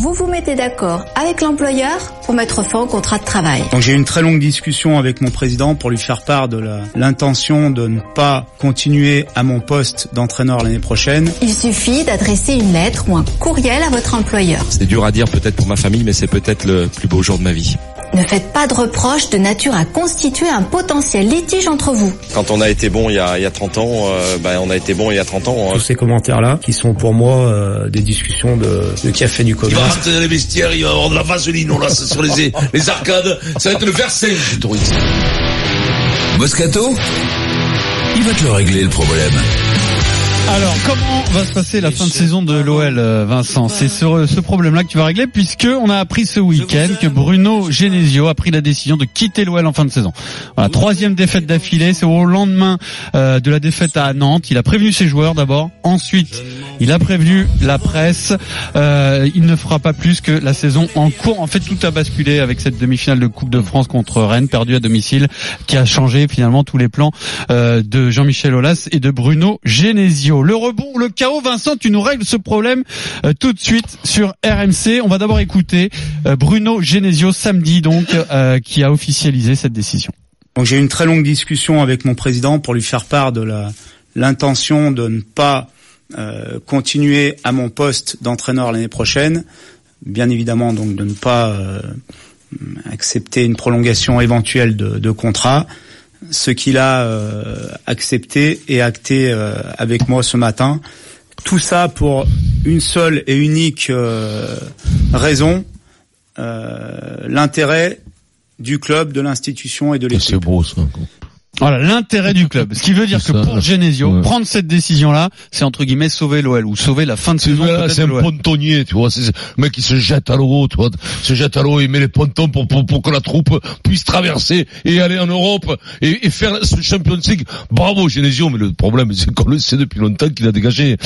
vous vous mettez d'accord avec l'employeur pour mettre fin au contrat de travail. Donc j'ai eu une très longue discussion avec mon président pour lui faire part de l'intention de ne pas continuer à mon poste d'entraîneur l'année prochaine. Il suffit d'adresser une lettre ou un courriel à votre employeur. C'est dur à dire peut-être pour ma famille, mais c'est peut-être le plus beau jour de ma vie. Ne faites pas de reproches de nature à constituer un potentiel litige entre vous. Quand on a été bon il y a, il y a 30 ans, euh, bah, on a été bon il y a 30 ans. Hein. Tous ces commentaires-là, qui sont pour moi euh, des discussions de, de café du commerce. Il va rentrer dans les vestiaires, il va avoir de la vaseline, on là, sur les, les arcades. Ça va être le verset du. Moscato? Il va te le régler le problème. Alors, comment va se passer la fin de saison de l'OL, euh, Vincent C'est ce, ce problème-là que tu vas régler, puisque on a appris ce week-end que Bruno Genesio a pris la décision de quitter l'OL en fin de saison. Voilà, troisième défaite d'affilée, c'est au lendemain euh, de la défaite à Nantes. Il a prévenu ses joueurs d'abord, ensuite il a prévenu la presse. Euh, il ne fera pas plus que la saison en cours. En fait, tout a basculé avec cette demi-finale de Coupe de France contre Rennes, perdue à domicile, qui a changé finalement tous les plans euh, de Jean-Michel Aulas et de Bruno Genesio. Le rebond, le chaos, Vincent, tu nous règles ce problème euh, tout de suite sur RMC. On va d'abord écouter euh, Bruno Genesio samedi donc euh, qui a officialisé cette décision. Donc j'ai eu une très longue discussion avec mon président pour lui faire part de la l'intention de ne pas continuer à mon poste d'entraîneur l'année prochaine. Bien évidemment donc de ne pas accepter une prolongation éventuelle de, de contrat ce qu'il a euh, accepté et acté euh, avec moi ce matin. Tout ça pour une seule et unique euh, raison, l'intérêt du club, de l'institution et de l'équipe. C'est beau ça. Voilà l'intérêt du club. Ce qui veut dire que pour Genesio, prendre cette décision-là, c'est entre guillemets sauver l'OL ou sauver la fin de saison. C'est un pontonnier, tu vois. C'est le mec qui se jette à l'eau, tu vois, se jette à l'eau et met les pontons pour, pour, pour que la troupe puisse traverser et aller en Europe et, et faire ce Champions League. Bravo Genesio, mais le problème c'est qu'on le sait depuis longtemps qu'il a dégagé.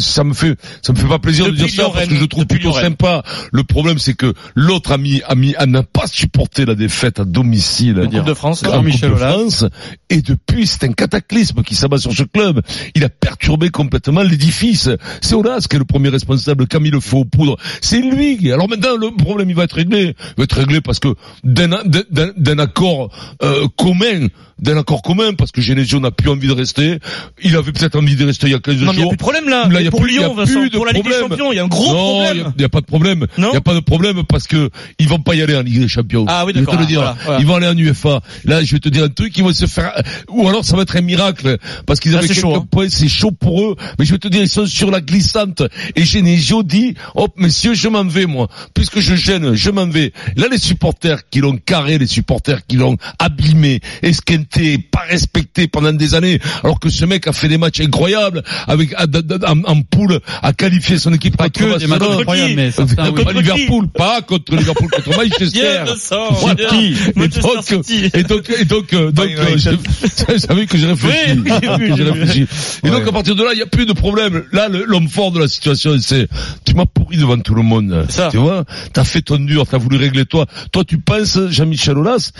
Ça me fait, ça me fait pas plaisir de dire ça parce que je trouve plutôt sympa. Le problème c'est que l'autre ami, ami, n'a pas supporté la défaite à domicile. Le de France. France, et depuis c'est un cataclysme qui s'abat sur ce club. Il a perturbé complètement l'édifice. C'est Olas qui est le premier responsable. Camille le fait aux poudres, c'est lui. Alors maintenant le problème il va être réglé. Il va être réglé parce que d'un accord euh, commun d'un accord commun parce que Genesio n'a plus envie de rester. Il avait peut-être envie de rester il y a 15 jours. il n'y a plus de problème là. là il y a pour plus, Lyon, Vincent, plus de pour la Ligue des Champions, il y a un gros problème. Non, il n'y a, pas de problème. Il n'y a pas de problème parce que ils vont pas y aller en Ligue des Champions. Ah oui, d'accord. Je vais te le dire. Ils vont aller en UEFA. Là, je vais te dire un truc, ils vont se faire, ou alors ça va être un miracle parce qu'ils avaient quelques chaud, hein. points, c'est chaud pour eux. Mais je vais te dire, ils sont sur la glissante. Et Genesio dit, hop, messieurs, je m'en vais, moi. Puisque je gêne, je m'en vais. Là, les supporters qui l'ont carré, les supporters qui l'ont abîmé, esquinté, pas respecté pendant des années, alors que ce mec a fait des matchs incroyables avec en, poule, a qualifié son équipe pas que des matchs incroyables, mais contre Liverpool, pas contre Liverpool, contre Manchester. et donc, et donc, et donc, donc, j'avais que j'ai réfléchi. Et donc à partir de là, il n'y a plus de problème. Là, l'homme fort de la situation, c'est tu m'as devant tout le monde. Tu vois, t'as fait ton dur, t'as voulu régler toi. Toi, tu penses, Jean-Michel Aulas,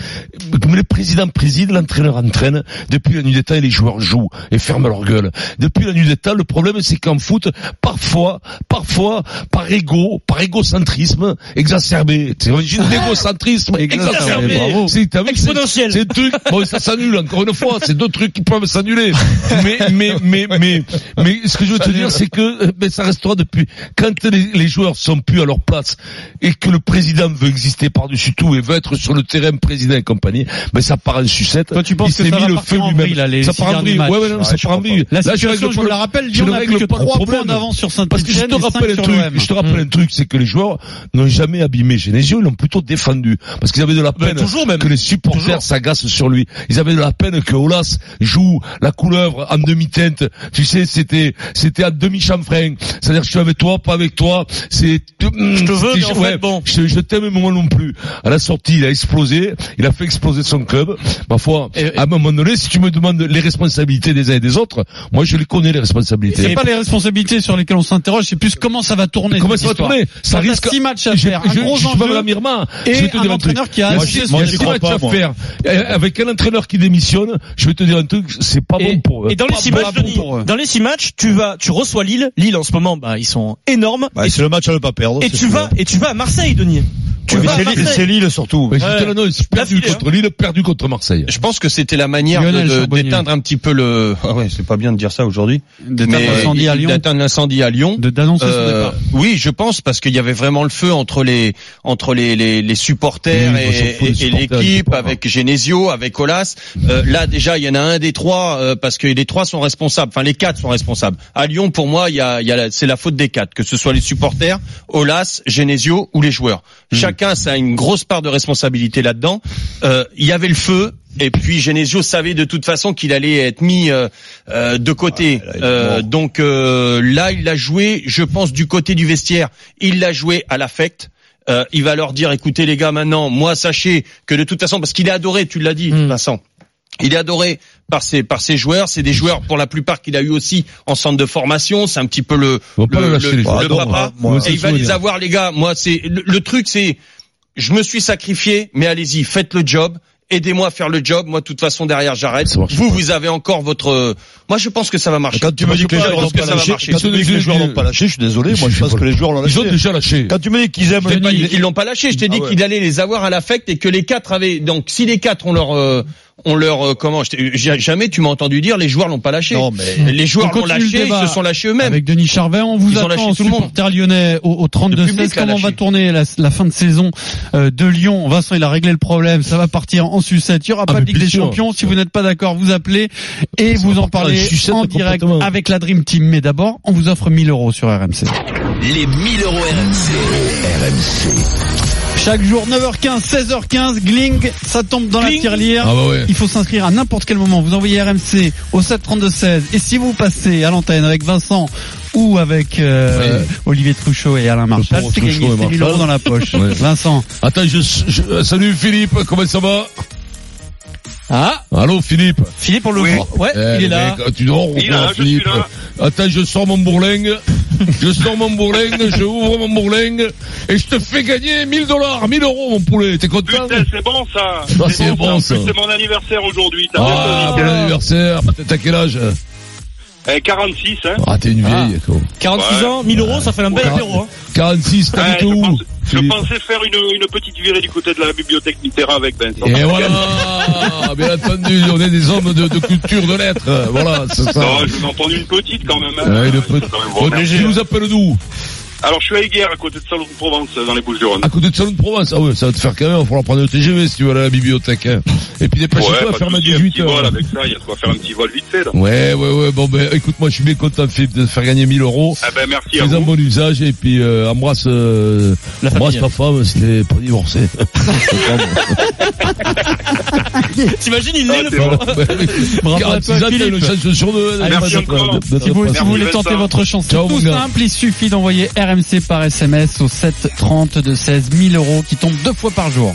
comme le président préside, l'entraîneur entraîne, depuis la nuit des temps, les joueurs jouent et ferment leur gueule. Depuis la nuit des temps, le problème c'est qu'en foot, parfois, parfois, par égo, par égocentrisme exacerbé. C'est exacerbé. C'est exponentiel. C'est truc, bon, ça s'annule encore une fois. C'est deux trucs qui peuvent s'annuler. Mais, mais, mais, mais, mais, ce que je veux te dire, c'est que, mais ça restera depuis, quand les, les joueurs sont plus à leur place et que le président veut exister par-dessus tout et veut être sur le terrain président et compagnie, mais ça part en sucette. Toi, tu penses que ça le feu lui-même. Ça part en vrille. Ouais, ouais, non, ça part en vrille. La situation, je, vous la rappelle, Lyon n'a plus que 3 points d'avance sur Saint-Etienne. Parce que je te rappelle un truc, je te rappelle un truc, c'est que les joueurs n'ont jamais abîmé Genesio, ils l'ont plutôt défendu. Parce qu'ils avaient de la peine que les supporters s'agacent sur lui. Ils avaient de la peine que Olas joue la couleuvre en demi-teinte. Tu sais, c'était, c'était à demi-chanfrein. C'est-à-dire, je suis avec toi, pas avec toi. C'est, je te veux, mais en fait, bon. Je, je t'aime, moi non plus. À la sortie, il a explosé. Il a fait exploser son club. Ma foi, à un moment donné, si tu me demandes les responsabilités des uns et des autres, moi je les connais les responsabilités. C'est pas les responsabilités sur lesquelles on s'interroge, c'est plus comment ça va tourner. Comment ça va tourner? Ça risque six matchs à faire, un gros je, enjeu. la Mirma, et je vais te dire un entraîneur qui a moi, six matchs à faire avec un entraîneur qui démissionne. Je vais te dire un truc, c'est pas bon pour eux. Et dans les six matchs, dans les six matchs, tu vas, tu reçois Lille. Lille en ce moment, bah ils sont énormes. C'est le match à ne pas perdre. Et tu vas, et tu vas à Marseille, Denis. Tu vas c'est Lille surtout. Ouais. l'annonce, perdu contre Lille, perdu contre Marseille. Je pense que c'était la manière d'éteindre un petit peu le. Ah ouais, c'est pas bien de dire ça aujourd'hui. D'éteindre l'incendie à Lyon. D'éteindre l'incendie à Lyon. De d'annoncer euh, Oui, je pense parce qu'il y avait vraiment le feu entre les entre les les, les supporters oui, et, et, et l'équipe, avec Genesio, avec Olas. Euh, là déjà, il y en a un des trois euh, parce que les trois sont responsables. Enfin, les quatre sont responsables. À Lyon, pour moi, il y a, il y a c'est la faute des quatre, que ce soit les supporters, Olas, Genesio ou les joueurs. Hmm. Chacun ça a une grosse part de responsabilité là-dedans. Euh, il y avait le feu, et puis Genesio savait de toute façon qu'il allait être mis euh, euh, de côté. Euh, donc euh, là, il l'a joué, je pense, du côté du vestiaire. Il l'a joué à l'affect. Euh, il va leur dire, écoutez les gars, maintenant, moi, sachez que de toute façon, parce qu'il est adoré, tu l'as dit, mm. Vincent. Il est adoré par ses par ses joueurs. C'est des joueurs pour la plupart qu'il a eu aussi en centre de formation. C'est un petit peu le le, le, le, papa. Moi, et il va les avoir les gars. Moi c'est le truc c'est je me suis sacrifié, mais allez-y, faites le job. Aidez-moi à faire le job. Moi, de toute façon, derrière, j'arrête. Vous, vous avez encore votre. Moi, je pense que ça va marcher. Quand tu me dis que les joueurs n'ont pas lâché, quand tu me dis que les joueurs n'ont pas lâché, je suis désolé. Moi, je pense que les joueurs l'ont lâché. Ils ont déjà lâché. Quand tu me dis qu'ils aiment, ils l'ont pas lâché. Je t'ai dit qu'il allait les avoir à l'affect et que les quatre avaient. Donc, si les quatre ont leur euh, on leur euh, comment jamais tu m'as entendu dire les joueurs l'ont pas lâché. Non, mais les joueurs l'ont lâché, ils se sont lâchés eux-mêmes. Avec Denis Charvet, on vous ils attend supporter lyonnais au, au 32 16 comment va tourner la, la, fin de saison euh, de Lyon? Vincent, il a réglé le problème, ça va partir en sucette. Il y aura ah, pas de Ligue des Champions. Si vous n'êtes pas d'accord, vous appelez et vous en parlez en direct avec la Dream Team. Mais d'abord, on vous offre 1000 euros sur RMC. Les 1000 euros RMC. RMC. Chaque jour 9h15, 16h15, Gling, ça tombe dans la tirelire. Ah bah ouais. Il faut s'inscrire à n'importe quel moment. Vous envoyez RMC au 732-16 et si vous passez à l'antenne avec Vincent ou avec euh, oui. Olivier Truchot et Alain Marchal, c'est gagné, c'est 1000 euros dans la poche. Ouais. Vincent. Attends, je, je, salut Philippe, comment ça va? Ah Allô Philippe Philippe on le voit Ouais, eh, il est là. Mec, tu dors il là, Philippe? Attends, je sors mon bourlingue, je sors mon bourlingue, je ouvre mon bourlingue et je te fais gagner 1000 dollars, 1000 euros mon poulet. T'es content Putain, c'est bon ça. Ah, c'est bon, bon, ça. C'est mon anniversaire aujourd'hui. Ah, bon anniversaire. T'as quel âge? Eh, 46, hein. Ah, t'es une vieille, ah. 46 ouais. ans, 1000 euros, ça fait un bel apéro, hein. 46, t'habites ouais, où je pensais faire une, une petite virée du côté de la bibliothèque Mitterrand avec Vincent. Et voilà, bien entendu, on est des hommes de, de culture, de lettres. Voilà, c'est ça. Non, je vous ai entendu une petite quand même. Hein. Ouais, une petite. Tu nous appelles d'où? Alors je suis à Aiguerre, à côté de Salon de Provence, dans les Bouches-du-Rhône. À côté de Salon de Provence, ah ouais, ça va te faire quand même, il va falloir prendre le TGV si tu veux aller à la bibliothèque. Hein. Et puis dépêche-toi ouais, à faire ma 18 heures. Vol avec ça, il y a de quoi faire un petit vol vite fait. Là. Ouais, ouais, ouais, bon ben écoute, moi je suis bien content Philippe de te faire gagner 1000 euros. Ah ben merci Fais à vous. un bon usage et puis euh, embrasse, euh, La embrasse ta femme, c'était pas divorcé. T'imagines, il naît Ah, le bon. 46 ans, t'as une chance sur deux. Allez, Merci encore. Si vous, si voulez tenter votre chance, c'est tout simple. Il suffit d'envoyer RMC par SMS au 7 30 de 16 1000 euros qui tombent deux fois par jour.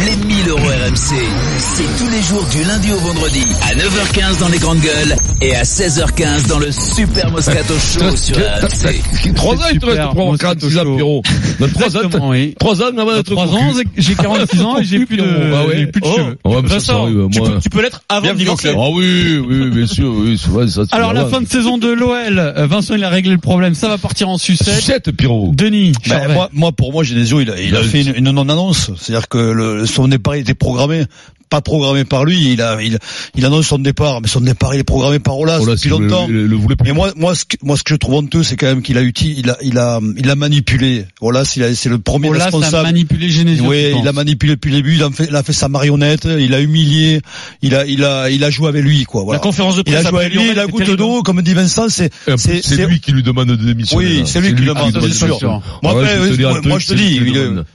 Les 1000 euros RMC, c'est tous les jours du lundi au vendredi à 9h15 dans les grandes gueules et à 16h15 dans le Super Moscato Show sur RMC. 3 ans, il te reste Super, pour avoir Moscato 46 ans, Show. Pierrot. Dans 3 ans, Exactement, oui. 3 ans, avant d'être 3 ans, j'ai 46 ans et j'ai plus de, Ah ouais. j'ai plus de Oh. cheveux. Ouais, mais ça, ça Vincent, arrive, tu peux, tu peux l'être avant club. Ah oui, oui, bien sûr, oui, c'est vrai, ça. Alors la fin de saison de l'OL, euh, Vincent il a réglé le problème, ça va partir en sucette. 7, Pierrot. Denis, Ben, Charvet. moi, moi, pour moi, Genesio, il a, il a Il a- fait une, une non-annonce. C'est-à-dire que le, son départ était programmé, pas programmé par lui. Il a, il, il annonce son départ, mais son départ il est programmé par Olas depuis si longtemps. le, le, le. Mais moi, moi, ce que, moi, ce que je trouve honteux, c'est quand même qu'il a uti, il a, il a, il a manipulé. Olas, il a, c'est le premier Olas a responsable. manipulé Genesio. Oui, il a manipulé depuis le début. Il a fait, il a fait sa marionnette. Il a humilié. Il a, il a, il a joué avec lui, quoi. La Voilà. conférence de Il a presse joué avec lui. La goutte d'eau, comme dit Vincent, c'est, c'est, C'est lui qui lui demande de démissionner. oui, c'est lui qui le demande, c'est de sûr. démissionner. Moi, je te lui dis,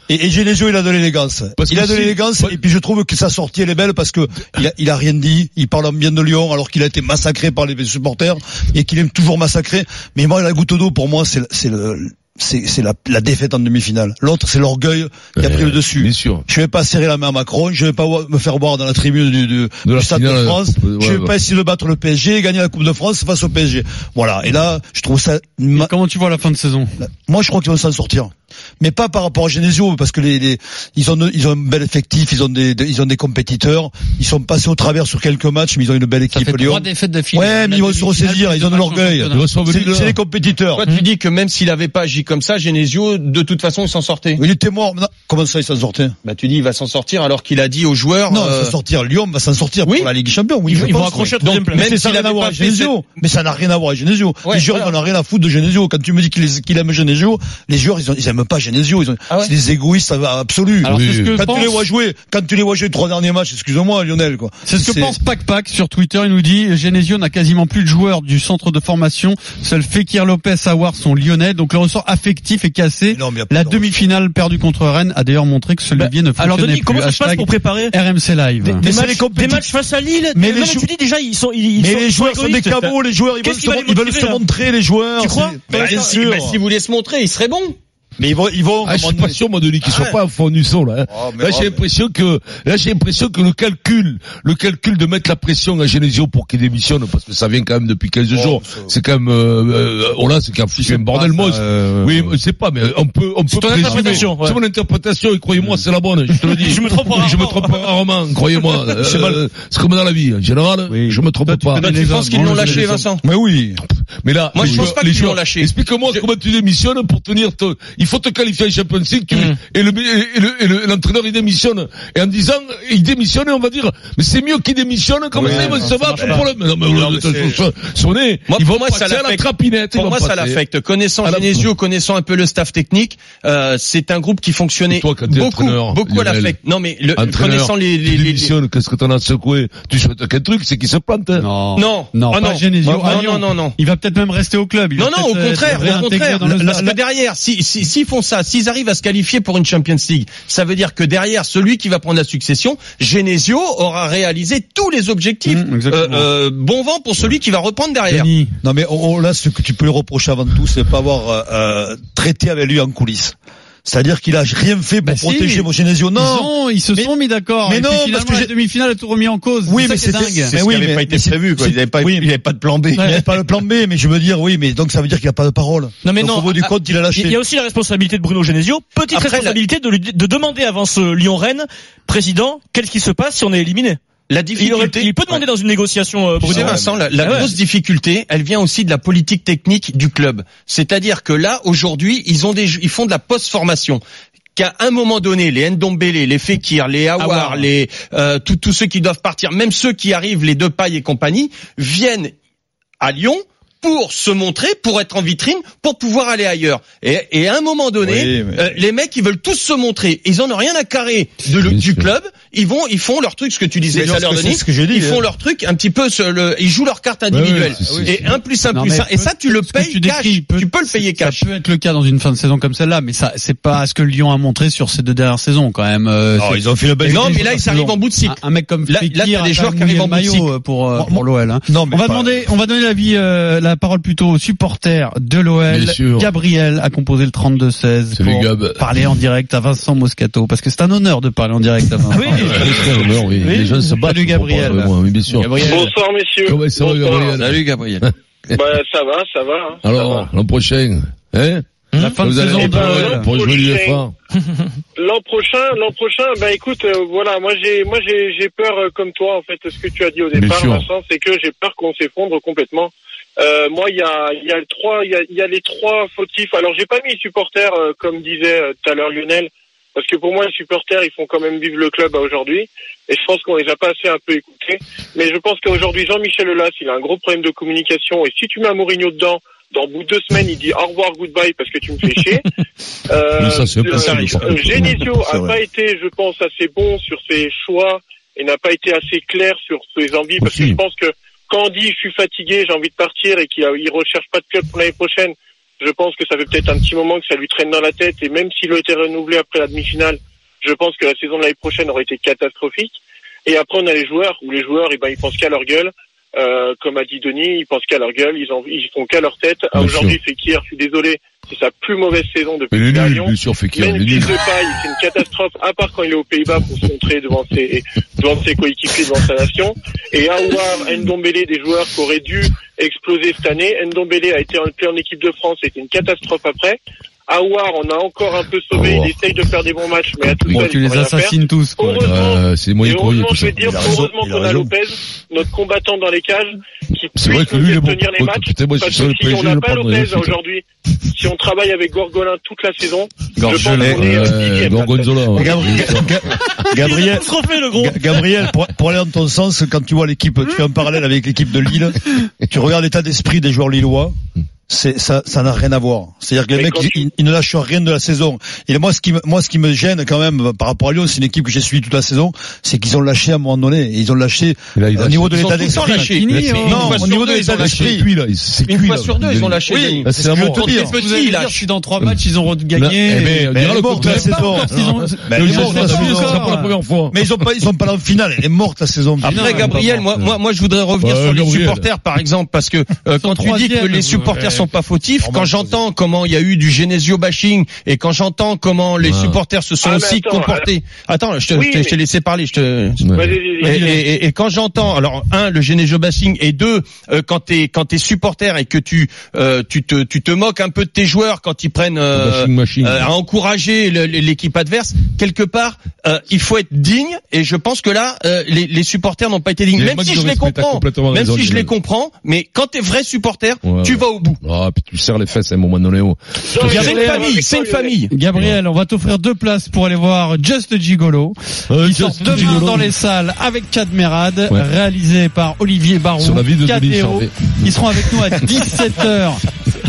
et, Genesio, il a de l'élégance. Il a de l'élégance, et puis je trouve que sa sortie, elle est belle parce que il a, il a rien dit. Il parle bien de Lyon alors qu'il a été massacré par les supporters et qu'il est toujours massacré. Mais moi, la goutte d'eau, pour moi, c'est, le- c'est la, la défaite en demi-finale. L'autre, c'est l'orgueil qui a pris le dessus. Bien sûr. Je vais pas serrer la main à Macron, je vais pas me faire boire dans la tribune du, du, De la du Stade de finale, France, ouais, je vais ouais. pas essayer de battre le PSG et gagner la Coupe de France face au PSG. Voilà. Et là, je trouve ça, ma- comment tu vois la fin de saison? Moi je crois qu'ils vont s'en sortir. mais pas par rapport à Genesio parce que les, les, ils ont ils ont un bel effectif, ils ont des, des- ils ont des compétiteurs, ils sont passés au travers sur quelques matchs, mais ils ont une belle Ça équipe fait Lyon. trois défaites d'affilée. Ouais, mais ils vont se ressaisir, ils ont de l'orgueil. C'est les compétiteurs. Toi, tu dis que même s'il avait pas agi comme ça, Genesio, de toute façon, il s'en sortait. Il était mort. Non, Comment ça, il s'en sortait? Bah, tu dis, il va s'en sortir alors qu'il a dit aux joueurs. Non, il euh, va sortir. Lyon va s'en sortir oui. pour la Ligue des Champions. Oui, Ils ils vont accrocher oui. au troisième place. Mais ça n'a rien à voir avec Genesio. Mais ça n'a rien à voir avec Genesio. Les joueurs, voilà. ils en ont rien à foutre de Genesio. Quand tu me dis qu'ils aiment Genesio, les joueurs, ils, ont, ils aiment pas Genesio. Ah ouais c'est des égoïstes absolus. Quand tu les vois jouer, quand tu les vois jouer les trois derniers matchs, excuse-moi, Lionel, quoi. c'est ce que pense Pac Pac sur Twitter. Il nous dit Genesio n'a quasiment plus de joueurs du centre de formation. Seul Fekir Lopez Awar sont lyonnais. Donc le ressort affectif est cassé. Non, mais La de demi-finale perdue contre Rennes a d'ailleurs montré que ce Bah, levier ne fonctionnait Alors Denis, plus. comment ça se passe pour préparer RMC Live. des, des Mais matchs, des matchs face à Lille Mais Mais les non, jou- tu dis déjà ils sont ils, ils Mais sont, les joueurs sont des cabots, les joueurs, ils veulent, se, ils veulent se montrer, les joueurs. Tu crois bah, Bien si- sûr. bah, s'il voulait se montrer, il serait bon. Mais ils vont, ils vont, Ah, je suis pas sûr, moi, Denis, qu'ils soient pas au fond du son, là. hein. Oh, mais- Là, oh, j'ai mais- l'impression que, là, j'ai l'impression que le calcul, le calcul de mettre la pression à Genesio pour qu'il démissionne, parce que ça vient quand même depuis 15 Oh, jours. C'est quand même, euh, euh, oh là, c'est quand même un bordel monstre. oui, je sais pas, mais on peut, on peut ton présumer. interprétation, ouais. C'est mon interprétation, et croyez-moi, c'est la bonne, je te le dis. Je me trompe Oui, Je me rarement. trompe rarement, croyez-moi. Euh, C'est comme dans la vie, en général, Oui. je me trompe Toi, tu pas. Tu les penses qu'ils l'ont lâché, Vincent Mais oui. Mais là, Moi, je pense pas qu'ils l'ont lâché. Explique-moi comment tu démissionnes pour tenir faut te qualifier en Champions League, tu- Mm. et le, et le, et le- l'entraîneur, il démissionne. Et en disant, il démissionne, et on va dire, mais c'est mieux qu'il démissionne, comme Ouais, ça, non, ça pour pas. le, mais non, mais, Non, on- mais c'est- son- son nez, Moi, pour moi, ça l'affecte. Pour moi, ça l'affecte. Connaissant Genesio, connaissant un peu le staff technique, euh, c'est un groupe qui fonctionnait beaucoup, beaucoup à l'affect. Non, mais connaissant les, les, qu'est-ce que t'en as secoué? Tu souhaites qu'un truc, c'est qu'il se plante, hein. Non. Non, Non, Ah non. Non, non, Lyon. non, non. Il va peut-être même rester au club. Il Non, va non, au euh, contraire, au contraire. Parce la- que derrière, si, si, s'ils font ça, s'ils arrivent à se qualifier pour une Champions League, ça veut dire que derrière, celui qui va prendre la succession, Genesio aura réalisé tous les objectifs. Mmh. Euh, euh, bon vent pour celui qui va reprendre derrière. Denis. Non mais là, ce que tu peux lui reprocher avant tout, c'est pas avoir euh, euh, traité avec lui en coulisses. C'est-à-dire qu'il a rien fait pour Bah si, protéger mon Genesio. Ils, Non. ont- ils se Mais- sont mis d'accord. mais Et non, puis parce que la demi-finale a tout remis en cause. Oui, C'est mais qui est c'était- dingue. c'est- C'est Mais ce oui, qui avait mais- pas été c'est- prévu, quoi. c'est- Il n'avait pas, oui. pas de plan B. Il n'y avait pas le plan B, mais je veux dire, oui, mais donc ça veut dire qu'il n'y a pas de parole. Non mais donc, non. Au bout du ah, compte, il a lâché. Il y a aussi la responsabilité de Bruno Genesio. Petite Après, responsabilité de, lui, de demander avant ce Lyon-Rennes, président, qu'est-ce qui se passe si on est éliminé? La il, aurait- difficulté. il peut demander dans une négociation, euh, Bruno. Vincent, la, la Ah ouais. grosse difficulté, elle vient aussi de la politique technique du club. C'est-à-dire que là, aujourd'hui, ils ont des, ils font de la post-formation. Qu'à un moment donné, les Ndombele, les Fekir, les Awar, Awar. les euh, tous tous ceux qui doivent partir, même ceux qui arrivent, les pailles et compagnie, viennent à Lyon pour se montrer, pour être en vitrine, pour pouvoir aller ailleurs. Et, et à un moment donné, Oui, mais- euh, les mecs, ils veulent tous se montrer. Ils en ont rien à carrer de, du club. Ils vont, ils font leur truc, ce que tu disais Mais tout à non, l'heure, c'est Denis. ce que j'ai dit, Ils font hein. leur truc un petit peu, le, ils jouent leur carte individuelle. ouais, et un plus un Non, plus un. Et ça, tu le payes tu cash. décris peut- tu peux le payer cash. Ça peut être le cas dans une fin de saison comme celle-là, mais ça, c'est pas ce que Lyon a montré sur ces deux dernières saisons quand même. Euh, Non, ils ont fait le bel Non, mais là, ils arrivent en bout de cycle. un, un mec comme Là- là, Fekir t'as des a joueurs pas qui arrivent en le bout de cycle. maillot pour euh, pour l'OL. Hein. Non, mais On va pas- demander, on va donner l'avis, euh, la parole plutôt aux supporters de l'OL. Bien sûr. Gabriel a composé le 32-16 Salut, pour parler en direct à Vincent Moscato, parce que c'est un honneur de parler en direct à Vincent. Oui. oui. oui. Les gens se battent. Salut, Gabriel. avec moi, oui, bien sûr. Gabriel. Bonsoir messieurs. Comment ça va, Bonsoir. Gabriel Salut, Gabriel. Bah ça va, ça va. hein, Alors, l'an prochain, hein? La fin de Vous allez saison ben, pour jouer l'UEFA. L'an prochain, l'an prochain, bah écoute, euh, voilà, moi j'ai, moi j'ai, j'ai peur euh, comme toi en fait. Ce que tu as dit au départ. Vincent, c'est que j'ai peur qu'on s'effondre complètement. Euh, moi, il y a, il y a le trois, il y a, il y a les trois fautifs. Alors, j'ai pas mis supporters euh, comme disait tout à l'heure Lionel, parce que pour moi, les supporters, ils font quand même vivre le club à aujourd'hui. Et je pense qu'on les a pas assez un peu écoutés. Mais je pense qu'aujourd'hui, Jean-Michel Aulas, il a un gros problème de communication. Et si tu mets un Mourinho dedans, dans bout de deux semaines, il dit au revoir, goodbye, parce que tu me fais chier. Euh, Mais ça, c'est euh, ça. euh, Genesio a vrai. pas été, je pense, assez bon sur ses choix et n'a pas été assez clair sur ses envies, parce que je pense que quand on dit je suis fatigué, j'ai envie de partir et qu'il il recherche pas de club pour l'année prochaine, je pense que ça fait peut-être un petit moment que ça lui traîne dans la tête et même s'il a été renouvelé après la demi-finale, je pense que la saison de l'année prochaine aurait été catastrophique. Et après on a les joueurs où les joueurs, eh ben ils pensent qu'à leur gueule. Euh, comme a dit Denis, ils pensent qu'à leur gueule, ils, en, ils font qu'à leur tête. Aujourd'hui, Fekir, je suis désolé, c'est sa plus mauvaise saison depuis Mais à nul, bien sûr, est de paille, c'est une catastrophe, à part quand il est aux Pays-Bas pour se montrer devant ses, devant ses coéquipiers, devant sa nation. Et Aouar, Ndombele, des joueurs qui auraient dû exploser cette année. Ndombele a été appelé en équipe de France, c'était une catastrophe après. Aouar, on a encore un peu sauvé, il essaye de faire des bons matchs, mais à tout Bon, seul, tu il les assassines faire. tous, quoi. Heureusement, Euh, c'est et moyen courrier, heureusement, tout je veux dire, heureusement a qu'on a. Lopez, notre combattant dans les cages, qui C'est vrai puisse que lui, il est faire bon. les matchs. Putain, moi, Parce que le si on n'a pas Lopez aujourd'hui, si on travaille avec Gorgolin toute la saison, Gorgelet. euh. Gorgonzola. Gabriel, pour aller dans ton sens, quand tu vois l'équipe, tu fais un parallèle avec l'équipe de Lille, tu regardes l'état d'esprit des joueurs lillois, c'est ça, ça n'a rien à voir. C'est-à-dire que les Mais mecs, quand tu- ne lâchent rien de la saison. Et moi, ce qui me, moi, ce qui me gêne quand même par rapport à Lyon, c'est une équipe que j'ai suivie toute la saison, c'est qu'ils ont lâché à un moment donné. Ils ont lâché là, il au lâche. niveau de l'état le d'esprit. hein. Non, fois au niveau de l'état ont lâché. d'esprit. C'est cuit, là. C'est Une cuit, fois là. sur deux, ils ont lâché. Oui. C'est un mot. dire, lâche. je suis dans trois matchs, ils ont gagné. eh ben, Mais le contraire. la saison. Ils ont- Mais Le ils ont pas, ils sont pas là en finale. Elle est morte la saison. Après Gabriel, moi, moi, je voudrais revenir Ouais, sur les supporters, par exemple, parce que euh, quand tu dis que les supporters. Sont pas fautifs, Normal, quand j'entends comment il y a eu du Genesio bashing et quand j'entends comment les Ouais. supporters se sont Ah, aussi attends, comportés. Attends, je te, laissé parler. Je te. Et, quand j'entends, alors un, le Genesio bashing, et deux, euh, quand t'es quand t'es supporter et que tu euh, tu te tu te moques un peu de tes joueurs quand ils prennent euh, euh, à encourager l'équipe adverse, quelque part, euh, il faut être digne. Et je pense que là, euh, les, les supporters n'ont pas été dignes. Même si je les comprends, même raison, si je les comprends, mais quand t'es vrai supporter, Ouais, tu ouais. vas au bout. Ah, puis tu serres les fesses à un moment donné. C'est une Gabriel, famille, c'est une famille. Gabriel, on va t'offrir deux places pour aller voir Just Gigolo. Euh, Ils sortent Just demain Gigolo. dans les salles avec Chad Merad, Ouais. réalisé par Olivier Barou. Sur la vie de. Ils seront avec nous à 17h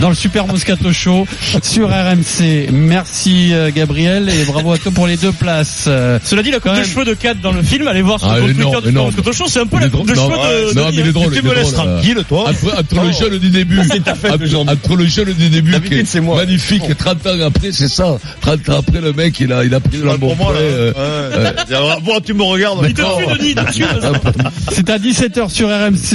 dans le Super Moscato Show sur RMC. Merci euh, Gabriel et bravo à toi pour les deux places. Euh, Cela dit, la coupe Quand de même. cheveux de Kat dans le film, allez voir sur Ah, le compte elle est Twitter du. Sport Show, c'est un peu la coupe de drôle. cheveux de, non, mais il est drôle, Tu me laisses. Tranquille, toi. Entre, entre le jeune du début, entre, entre le jeune du début c'est moi. magnifique et 30 ans après, c'est ça. 30 ans après, le mec, il a, il a pris de la Pour moi, là. Ouais. Bon, tu me regardes. Il te Denis. C'est à 17h sur RMC.